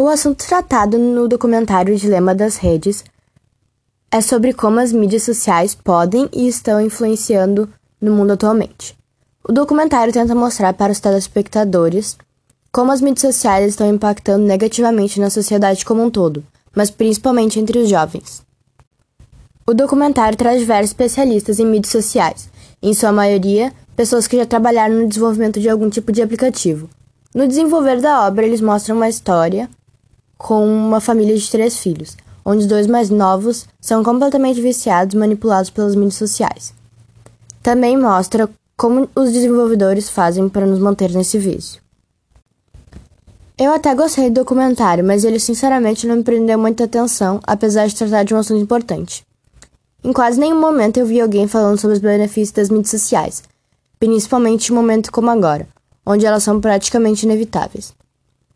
O assunto tratado no documentário Dilema das Redes é sobre como as mídias sociais podem e estão influenciando no mundo atualmente. O documentário tenta mostrar para os telespectadores como as mídias sociais estão impactando negativamente na sociedade como um todo, mas principalmente entre os jovens. O documentário traz diversos especialistas em mídias sociais, em sua maioria, pessoas que já trabalharam no desenvolvimento de algum tipo de aplicativo. No desenvolver da obra, eles mostram uma história com uma família de três filhos, onde os dois mais novos são completamente viciados e manipulados pelas mídias sociais. Também mostra como os desenvolvedores fazem para nos manter nesse vício. Eu até gostei do documentário, mas ele sinceramente não me prendeu muita atenção, apesar de tratar de um assunto importante. Em quase nenhum momento eu vi alguém falando sobre os benefícios das mídias sociais, principalmente em um momento como agora, onde elas são praticamente inevitáveis.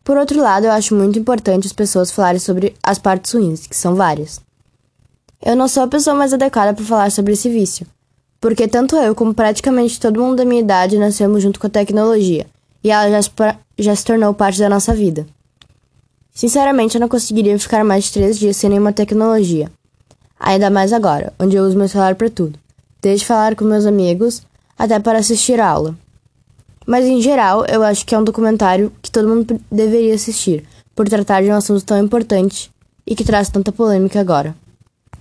Por outro lado, eu acho muito importante as pessoas falarem sobre as partes ruins, que são várias. Eu não sou a pessoa mais adequada para falar sobre esse vício, porque tanto eu como praticamente todo mundo da minha idade nascemos junto com a tecnologia, e ela já se, já se tornou parte da nossa vida. Sinceramente, eu não conseguiria ficar mais de três dias sem nenhuma tecnologia. Ainda mais agora, onde eu uso meu celular para tudo, desde falar com meus amigos até para assistir a aula. Mas em geral, eu acho que é um documentário que todo mundo deveria assistir, por tratar de um assunto tão importante e que traz tanta polêmica agora.